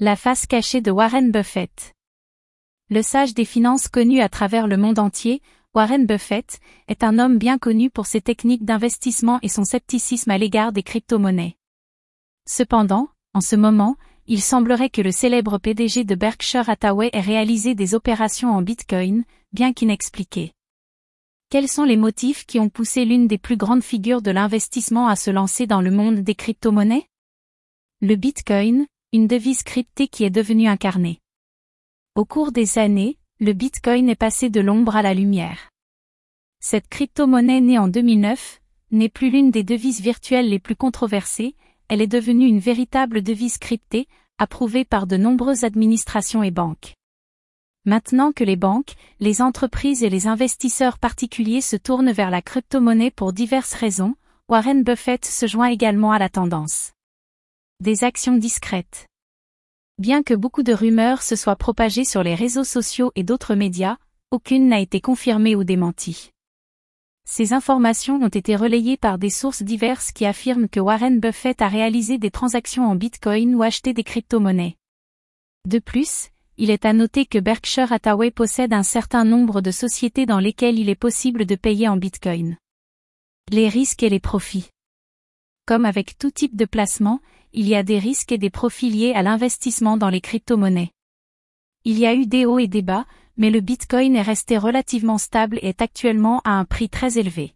La face cachée de Warren Buffett. Le sage des finances connu à travers le monde entier, Warren Buffett, est un homme bien connu pour ses techniques d'investissement et son scepticisme à l'égard des crypto-monnaies. Cependant, en ce moment, il semblerait que le célèbre PDG de Berkshire Hathaway ait réalisé des opérations en Bitcoin, bien qu'inexpliquées. Quels sont les motifs qui ont poussé l'une des plus grandes figures de l'investissement à se lancer dans le monde des crypto-monnaies? Le Bitcoin, une devise cryptée qui est devenue incarnée. Au cours des années, le Bitcoin est passé de l'ombre à la lumière. Cette crypto-monnaie née en 2009, n'est plus l'une des devises virtuelles les plus controversées, elle est devenue une véritable devise cryptée, approuvée par de nombreuses administrations et banques. Maintenant que les banques, les entreprises et les investisseurs particuliers se tournent vers la crypto-monnaie pour diverses raisons, Warren Buffett se joint également à la tendance. Des actions discrètes. Bien que beaucoup de rumeurs se soient propagées sur les réseaux sociaux et d'autres médias, aucune n'a été confirmée ou démentie. Ces informations ont été relayées par des sources diverses qui affirment que Warren Buffett a réalisé des transactions en Bitcoin ou acheté des crypto-monnaies. De plus, il est à noter que Berkshire Hathaway possède un certain nombre de sociétés dans lesquelles il est possible de payer en Bitcoin. Les risques et les profits. Comme avec tout type de placement, il y a des risques et des profits liés à l'investissement dans les crypto-monnaies. Il y a eu des hauts et des bas, mais le Bitcoin est resté relativement stable et est actuellement à un prix très élevé.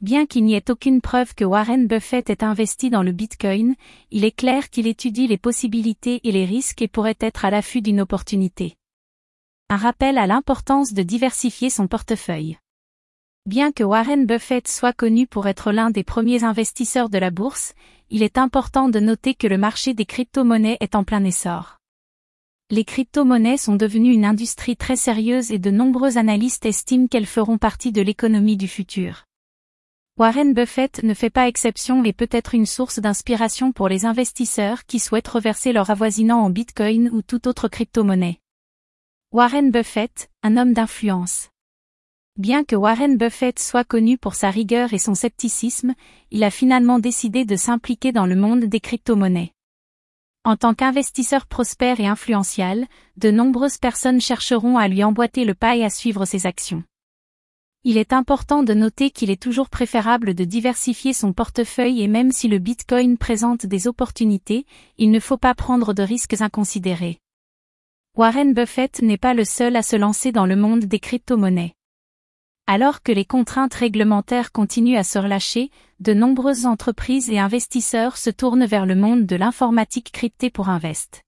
Bien qu'il n'y ait aucune preuve que Warren Buffett ait investi dans le Bitcoin, il est clair qu'il étudie les possibilités et les risques et pourrait être à l'affût d'une opportunité. Un rappel à l'importance de diversifier son portefeuille. Bien que Warren Buffett soit connu pour être l'un des premiers investisseurs de la bourse, il est important de noter que le marché des crypto-monnaies est en plein essor. Les crypto-monnaies sont devenues une industrie très sérieuse et de nombreux analystes estiment qu'elles feront partie de l'économie du futur. Warren Buffett ne fait pas exception et peut être une source d'inspiration pour les investisseurs qui souhaitent reverser leur avoisinant en Bitcoin ou toute autre crypto-monnaie. Warren Buffett, un homme d'influence. Bien que Warren Buffett soit connu pour sa rigueur et son scepticisme, il a finalement décidé de s'impliquer dans le monde des crypto-monnaies. En tant qu'investisseur prospère et influential, de nombreuses personnes chercheront à lui emboîter le pas et à suivre ses actions. Il est important de noter qu'il est toujours préférable de diversifier son portefeuille et même si le Bitcoin présente des opportunités, il ne faut pas prendre de risques inconsidérés. Warren Buffett n'est pas le seul à se lancer dans le monde des crypto-monnaies. Alors que les contraintes réglementaires continuent à se relâcher, de nombreuses entreprises et investisseurs se tournent vers le monde de l'informatique cryptée pour invest.